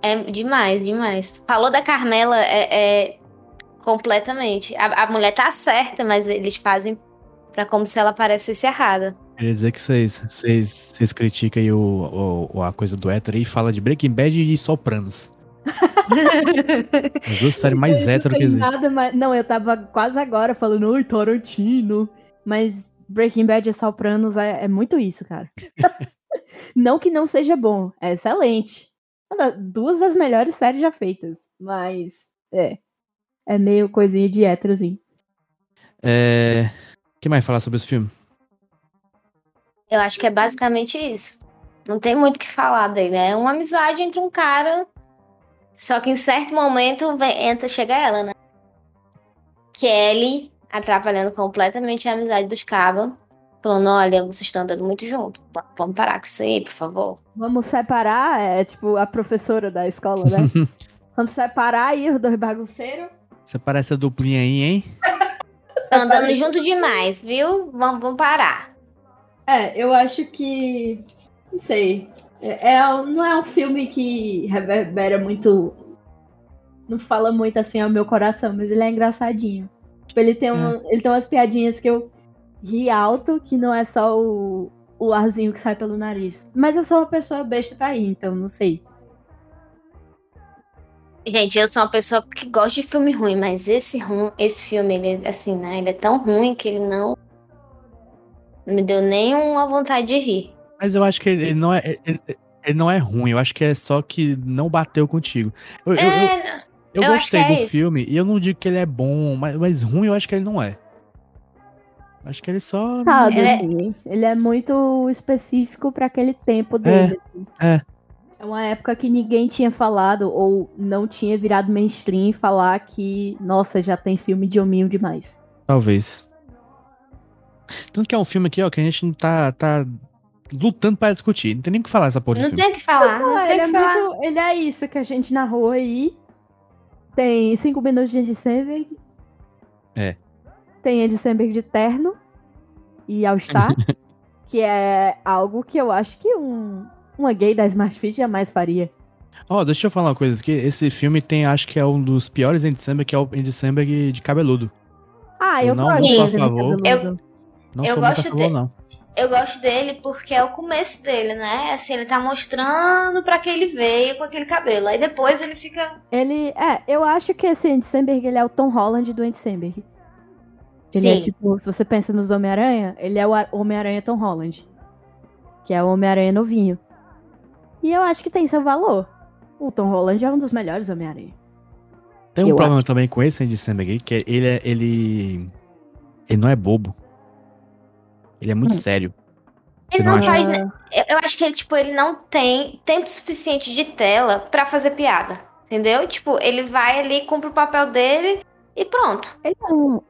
É demais, demais. Falou da Carmela, é, é completamente. A, a mulher tá certa, mas eles fazem Pra como se ela parecesse errada. Queria dizer que vocês, vocês, vocês criticam aí o, o- a coisa do hétero e fala de Breaking Bad e Sopranos. As duas séries mais hétero que tem existem. nada mais... Não, eu tava quase agora falando, oi, Tarantino. Mas Breaking Bad e Sopranos é, é muito isso, cara. não que não seja bom, é excelente. Duas das melhores séries já feitas. Mas, é. É meio coisinha de héterozinho. É... O que mais falar sobre esse filme? Eu acho que é basicamente isso. Não tem muito o que falar dele. É uma amizade entre um cara. Só que em certo momento vem, entra, chega ela, né? Kelly atrapalhando completamente a amizade dos cabas. Falando, olha, vocês estão andando muito junto. Vamos parar com isso aí, por favor. Vamos separar, é tipo a professora da escola, né? Vamos separar aí os dois bagunceiros. Você parece a duplinha aí, hein? Estão andando junto demais, viu? Vamos, vamos parar. É, eu acho que. Não sei. É, é- não é um filme que reverbera muito. Não fala muito assim ao meu coração, mas ele é engraçadinho. Tipo, ele tem, um, ele tem umas piadinhas que eu ri alto, que não é só o, o arzinho que sai pelo nariz. Mas eu sou uma pessoa besta pra ir, então não sei. Gente, eu sou uma pessoa que gosta de filme ruim, mas esse, rum, esse filme, ele, assim, né? Ele é tão ruim que ele não não me deu nem uma vontade de rir. Mas eu acho que ele, ele não é. Ele, ele não é ruim, eu acho que é só que não bateu contigo. Eu, eu- eu- É, eu eu acho gostei é do isso. filme e eu não digo que ele é bom, mas, mas ruim eu acho que ele não é. Acho que ele só. Sabe, Ele é- assim, ele é muito específico pra aquele tempo dele. assim. é. É uma época que ninguém tinha falado ou não tinha virado mainstream falar que, nossa, já tem filme de hominho demais. Talvez. Tanto que é um filme aqui, ó, que a gente não tá, tá lutando pra discutir. Não tem nem o que falar essa porra de não filme. tem o que falar. Não tem ele, o é que falar. muito, ele é isso que a gente narrou aí. Tem cinco minutos de Andy Samberg. É. Tem Andy Samberg de terno e All-Star, que é algo que eu acho que um, uma gay da Smart Fit jamais faria. Ó, deixa eu falar uma coisa aqui. Esse filme tem, acho que é um dos piores Andy Samberg, que é o Andy Samberg de cabeludo. Ah, Eu eu, não gosto sou a desse favor. cabeludo. Não Eu sou muito a gosto favor, de- não. Eu gosto dele porque é o começo dele, né? Assim, ele tá mostrando pra que ele veio com aquele cabelo. Aí depois ele fica. Ele, é, eu acho que esse Andy Samberg, ele é o Tom Holland do Andy Samberg. Ele é Sim. tipo, se você pensa nos Homem-Aranha, ele é o Homem-Aranha Tom Holland. Que é o Homem-Aranha novinho. E eu acho que tem seu valor. O Tom Holland é um dos melhores Homem-Aranha. Tem um Eu problema acho. também com esse Andy Samberg que é- ele é, ele ele não é bobo. Ele é muito Hum. sério. Ele não não faz. né? Eu, eu acho que ele, tipo, ele não tem tempo suficiente de tela pra fazer piada. Entendeu? Tipo, ele vai ali, cumpre o papel dele e pronto. Ele é um,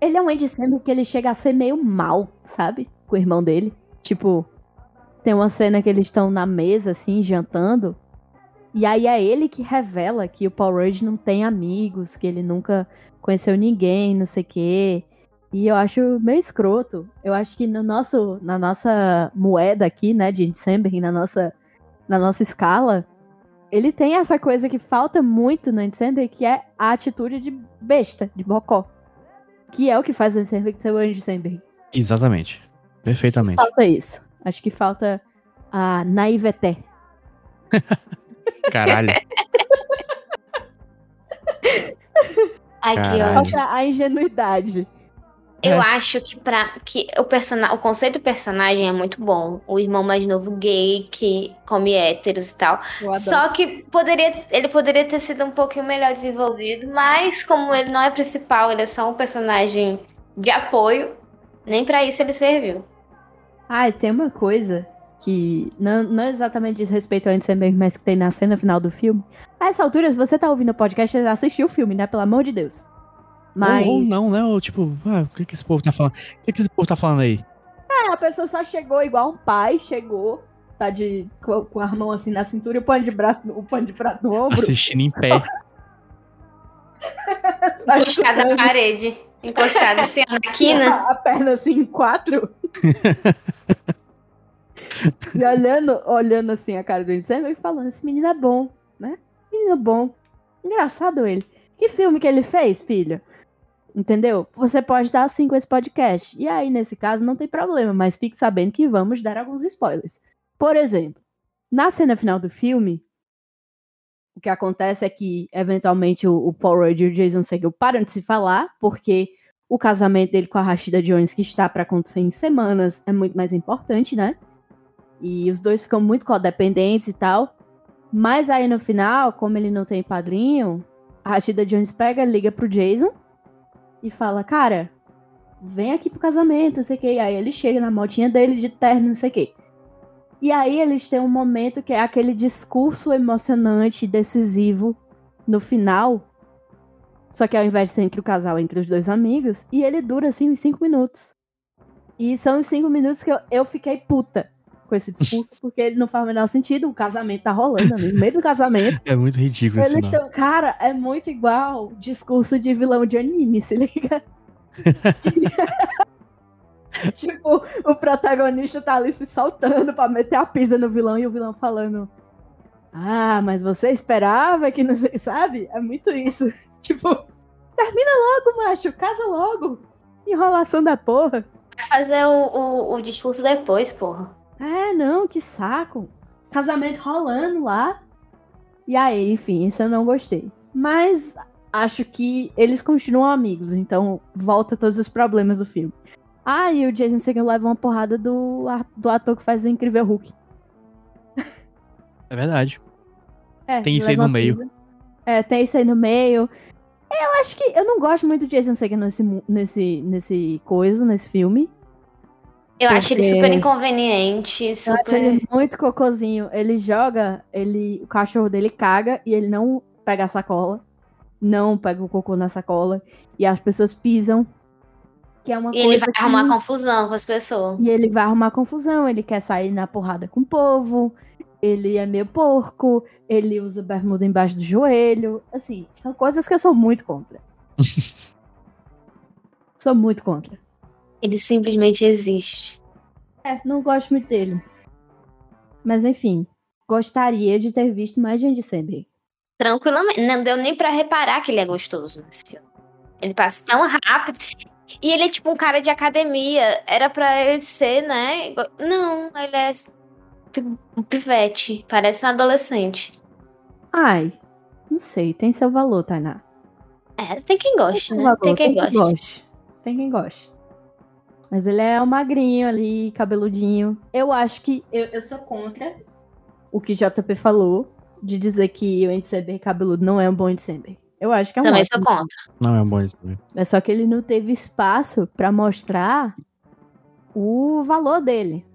ele é um Andy Samberg que ele chega a ser meio mal, sabe? Com o irmão dele. Tipo, tem uma cena que eles estão na mesa, assim, jantando. E aí é ele que revela que o Paul Rudd não tem amigos, que ele nunca conheceu ninguém, não sei o quê. E eu acho meio escroto. Eu acho que no nosso, na nossa moeda aqui, né, de Andy Samberg, na nossa, na nossa escala, ele tem essa coisa que falta muito no Andy Samberg, que é a atitude de besta, de bocó. Que é o que faz o Andy Samberg ser o Andy Samberg. Exatamente. Perfeitamente. Falta isso. Acho que falta a naiveté. Caralho. Aqui, Caralho. ó. Falta a ingenuidade. Eu É. acho que para que o persona... o conceito do personagem é muito bom. O irmão mais novo gay que come héteros e tal. Só que poderia, ele poderia ter sido um pouquinho melhor desenvolvido, mas como ele não é principal, ele é só um personagem de apoio, nem pra isso ele serviu. Ah, tem uma coisa que não, não exatamente diz respeito ao Andy mas que tem na cena final do filme. A essa altura, se você tá ouvindo o podcast, você assistiu o filme, né? Pelo amor de Deus. Mas Ou, ou não, né? Ou, tipo, ah, o que, que esse povo tá falando? O que, que esse povo tá falando aí? é, a pessoa só chegou igual um pai, chegou, tá de com, com a mão assim na cintura e o pano de braço, o pano de prato no ombro. Assistindo em pé. sabe? Encostado na parede, encostado assim na quina. A, a perna assim em quatro. E olhando, olhando assim a cara do Andy e falando, esse menino é bom, né? Menino bom. Engraçado ele. Que filme que ele fez, filho? Entendeu? Você pode dar assim com esse podcast. E aí, nesse caso, não tem problema, mas fique sabendo que vamos dar alguns spoilers. Por exemplo, na cena final do filme, o que acontece é que, eventualmente, o, o Paul Rudd e o Jason Segel param de se falar, porque o casamento dele com a Rashida Jones, que está para acontecer em semanas, é muito mais importante, né? E os dois ficam muito codependentes e tal. Mas aí no final, como ele não tem padrinho, a Rashida Jones pega, liga pro Jason e fala: Cara, vem aqui pro casamento, não sei o que. Aí ele chega na motinha dele de terno, não sei o que. E aí eles têm um momento que é aquele discurso emocionante, decisivo no final. Só que ao invés de ser entre o casal, entre os dois amigos, e ele dura assim uns cinco minutos. E são os cinco minutos que eu, eu fiquei puta com esse discurso, porque ele não faz o menor sentido. O casamento tá rolando ali, no meio do casamento. É muito ridículo isso. Eles estão, cara, é muito igual discurso de vilão de anime, se liga? tipo, o protagonista tá ali se soltando pra meter a pisa no vilão e o vilão falando. Ah, mas você esperava que não sei, sabe? É muito isso. Tipo, termina logo, macho, casa logo. Enrolação da porra. Vai fazer o, o, o discurso depois, porra. É, não, que saco. Casamento rolando lá. E aí, enfim, isso eu não gostei. Mas acho que eles continuam amigos, então volta todos os problemas do filme. Ah, e o Jason Segel leva uma porrada do, do ator que faz o incrível Hulk. É verdade. É, Tem isso aí no meio. Pisa. É, tem isso aí no meio. Eu acho que eu não gosto muito do Jason Segel nesse, nesse, nesse coisa, nesse filme. Eu Porque- acho ele super inconveniente, Eu acho super. ele muito cocôzinho. Ele joga, ele, o cachorro dele caga e ele não pega a sacola. Não pega o cocô na sacola. E as pessoas pisam. Que é uma E coisa ele vai que... arrumar confusão com as pessoas. E ele vai arrumar confusão, ele quer sair na porrada com o povo, ele é meio porco, ele usa bermuda embaixo do joelho. Assim, são coisas que eu sou muito contra. sou muito contra. Ele simplesmente existe. É, não gosto muito dele. Mas enfim, gostaria de ter visto mais de Andy Samberg. Tranquilamente. Não deu nem pra reparar que ele é gostoso nesse filme. Ele passa tão rápido. E ele é tipo um cara de academia. Era pra ele ser, né? Não, ele é pi- um pivete. Parece um adolescente. Ai, não sei, tem seu valor, Tainá. É, tem quem goste, seu né? valor, Tem quem goste. goste. Tem quem goste. Mas ele é um magrinho ali, cabeludinho. Eu acho que eu, eu sou contra o que JP falou de dizer que o Andy Samberg cabeludo não é um bom Andy Samberg. Eu acho que é um Também ótimo. sou contra. Não é um bom também. É só que ele não teve espaço pra mostrar o valor dele.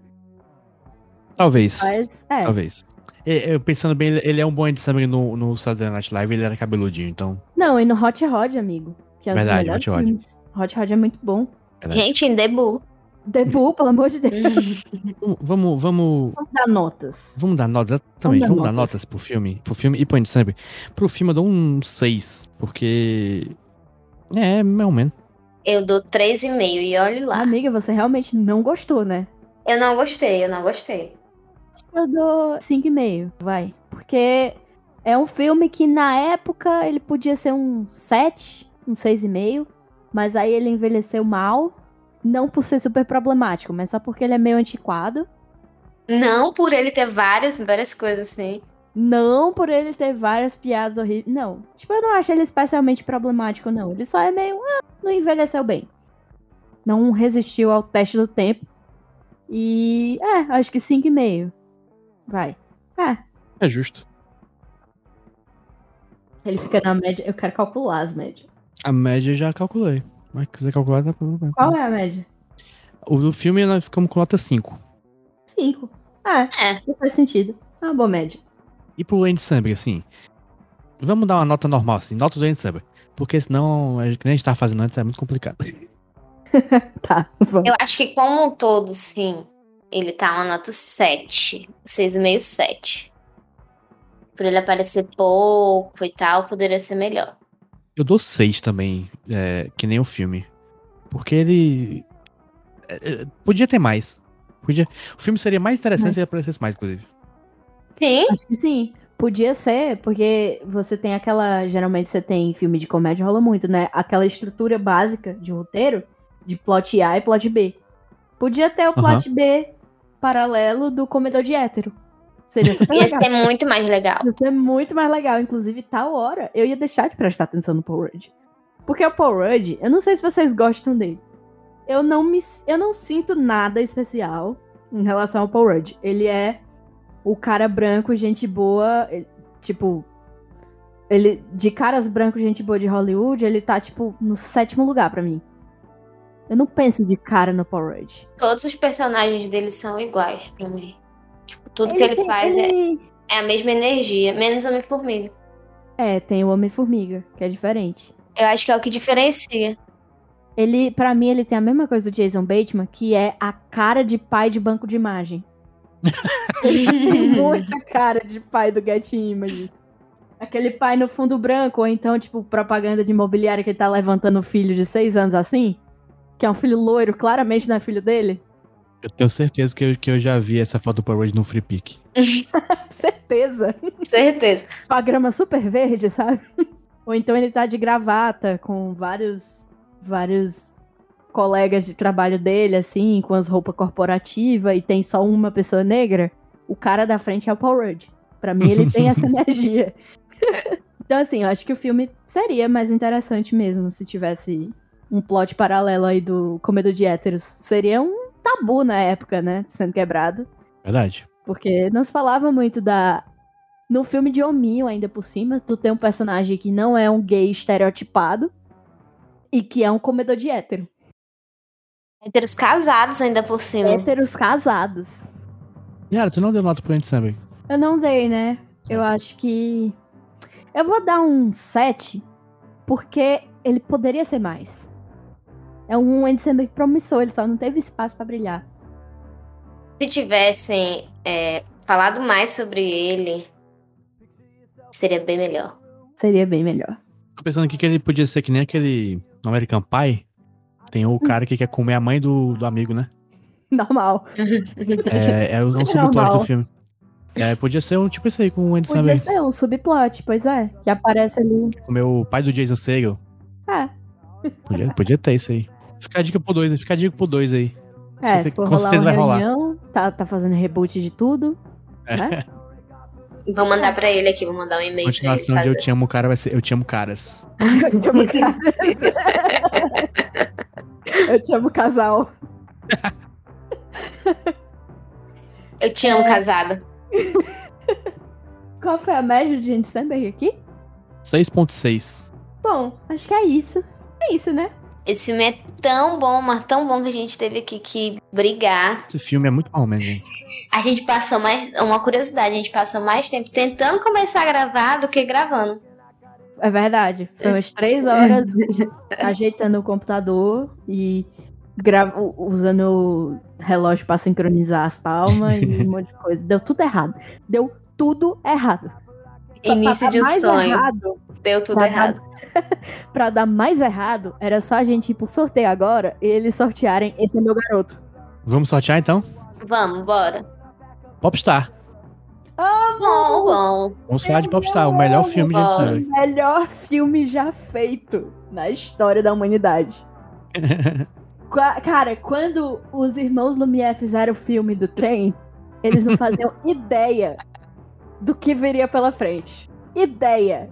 Talvez. Mas, é. Talvez. Eu pensando bem, ele- é um bom Andy Samberg no, no Saturday Night Live, ele era cabeludinho, então. Não, e no Hot Rod, amigo. Que é Verdade, Hot Rod. filmes. Hot Rod é muito bom. Verdade. Gente, em debut. Debu, pelo amor de Deus. Vamos, vamos, Vamos dar notas. vamos dar notas, exatamente. dar Vamos dar notas. notas pro filme. Pro filme e pro Andy Samberg. Pro filme eu dou um 6, porque. É, mais ou menos. Eu dou 3,5 e olhe lá. Amiga, você realmente não gostou, né? Eu não gostei, eu não gostei. Eu dou 5,5, vai. Porque é um filme que na época ele podia ser um 7, um 6,5. Mas aí ele envelheceu mal. Não por ser super problemático, mas só porque ele é meio antiquado. Não por ele ter várias, várias coisas assim. Não por ele ter várias piadas horríveis. Não. Tipo, eu não acho ele especialmente problemático, não. Ele só é meio. Ah, não envelheceu bem. Não resistiu ao teste do tempo. E. É, acho que 5,5. Vai. É. É justo. Ele fica na média. Eu quero calcular as médias. A média eu já calculei. Mas se quiser calcular, dá pra. Qual é a média? O do filme nós ficamos com nota 5. 5. É, É. não faz sentido. É uma boa média. E pro Andy Samberg, assim. Vamos dar uma nota normal, assim, nota do Andy Samberg. Porque senão, a gente- que nem a gente tava fazendo antes, é muito complicado. Tá, vamos. Eu acho que como um todo, sim, ele tá uma nota 7. 6,5, 7. Por ele aparecer pouco e tal, poderia ser melhor. Eu dou 6 também, é, que nem o filme. Porque ele. é, é, podia ter mais. Podia... O filme seria mais interessante Mas- se ele aparecesse mais, inclusive. Sim, Acho que sim. Podia ser, porque você tem aquela. Geralmente você tem filme de comédia, rola muito, né? Aquela estrutura básica de roteiro, de plot A e plot B. Podia ter o plot B paralelo do comedor de hétero. Seria super Ia legal. ser muito mais legal. Ia ser muito mais legal. Inclusive, tal hora, eu ia deixar de prestar atenção no Paul Rudd. Porque o Paul Rudd, eu não sei se vocês gostam dele. Eu não me, eu não sinto nada especial em relação ao Paul Rudd. Ele é o cara branco, gente boa, ele- tipo, ele de caras brancos, gente boa de Hollywood, ele tá tipo no sétimo lugar pra mim. Eu não penso de cara no Paul Rudd. Todos os personagens dele são iguais pra mim. Tipo, tudo que ele tem- faz é- ele- é a mesma energia, menos Homem-Formiga. é, tem o Homem-Formiga, que é diferente. Eu acho que é o que diferencia. Ele, para mim, ele tem a mesma coisa do Jason Bateman, que é a cara de pai de banco de imagem. Ele tem muita cara de pai do Get Images. Aquele pai no fundo branco, ou então, tipo, propaganda de imobiliária que ele tá levantando o filho de seis anos assim. Que é um filho loiro, claramente não é filho dele. Eu tenho certeza que eu, que eu já vi essa foto do Power Rangers no Free Pick. Certeza. Certeza. Com a grama super verde, sabe? Ou então ele tá de gravata com vários vários colegas de trabalho dele, assim, com as roupas corporativas e tem só uma pessoa negra. O cara da frente é o Paul Rudd. Pra mim, ele tem essa energia. então, assim, eu acho que o filme seria mais interessante mesmo se tivesse um plot paralelo aí do Comedor de Héteros. Seria um tabu na época, né? Sendo quebrado. Verdade. Porque não se falava muito da. No filme de Hominho, ainda por cima, tu tem um personagem que não é um gay estereotipado e que é um comedor de hétero. Héteros casados ainda por cima. Héteros casados. Yara, tu não deu nota pro Andy Samberg? Eu não dei, né? Eu acho que. Eu vou dar um 7, porque ele poderia ser mais. É um Andy Samberg promissor, ele só não teve espaço pra brilhar. Se tivessem é, falado mais sobre ele, seria bem melhor. Seria bem melhor. Tô pensando aqui que ele podia ser que nem aquele no American Pie. Tem o cara que quer comer a mãe do, do amigo, né? Normal. É, é um subplot Normal. do filme. É, podia ser um tipo esse aí com o Andy Podia Samberg. ser um subplot, pois é. Que aparece ali. Comer o pai do Jason Segel. É. Podia, podia ter isso aí. Fica a dica pro dois, fica a dica pro dois aí. É, Com se for certeza rolar uma vai rolar. reunião, tá, tá fazendo reboot de tudo. Né? Vou mandar pra ele aqui, vou mandar um e-mail Continuação de Eu. Te Amo Cara vai ser Eu Te Amo Caras. Eu te amo, cara. Eu te amo, casal. Eu te É. amo, casada. Qual foi a média de Andy Samberg aqui? 6.6. Bom, acho que é isso. É isso, né? Esse filme é tão bom, mas tão bom que a gente teve aqui que brigar. Esse filme é muito bom mesmo, gente. A gente passou mais. Uma curiosidade, a gente passou mais tempo tentando começar a gravar do que gravando. É verdade. Foi umas três horas ajeitando o computador e grava, usando o relógio pra sincronizar as palmas e um monte de coisa. Deu tudo errado. Deu tudo errado. Só pra Início dar de um mais sonho. errado, Deu tudo Pra errado. pra dar mais errado, era só a gente ir pro sorteio agora e eles sortearem Esse é meu garoto. Vamos sortear então? Vamos, bora. Popstar. Bom, bom. Vamos falar de Popstar, o melhor filme de Andy bom. Samberg. Melhor filme já feito na história da humanidade. Qua- Cara, quando os irmãos Lumière fizeram o filme do trem, eles não faziam ideia do que viria pela frente. Ideia.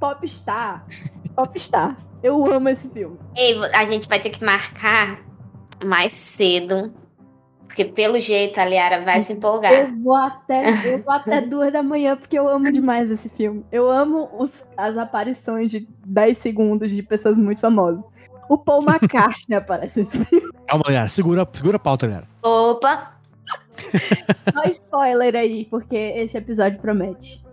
Popstar. Popstar. Eu amo esse filme. Ei, a gente vai ter que marcar mais cedo. Porque pelo jeito a Liara vai se empolgar. Eu vou até, eu vou até duas da manhã, porque eu amo demais esse filme. Eu amo os- as aparições de 10 segundos de pessoas muito famosas. O Paul McCartney aparece nesse filme. Calma, galera. Segura, segura a pauta, galera. Opa! Só spoiler aí, porque esse episódio promete.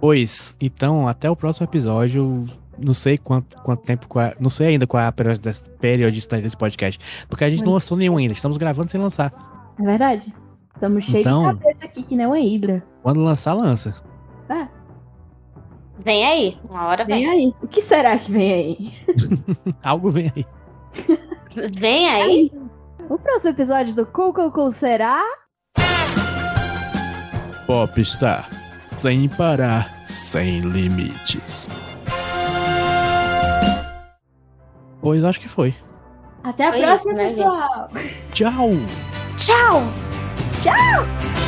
Pois, então, até o próximo episódio. Não sei quanto, quanto tempo, qual é- não sei ainda qual é a periodi- periodicidade desse podcast. Porque a gente não lançou nenhum ainda, estamos gravando sem lançar. É verdade? Estamos cheios Então- de cabeça aqui, que nem uma hidra. Quando lançar, lança. É, Vem aí. Uma hora vem vem. aí. O que será que vem aí? Algo vem aí. Vem aí. O próximo episódio do Cool será... Popstar. sem parar, sem limites. Pois acho que foi. Até a Foi próxima, isso, né, gente? pessoal! Tchau! Tchau! Tchau!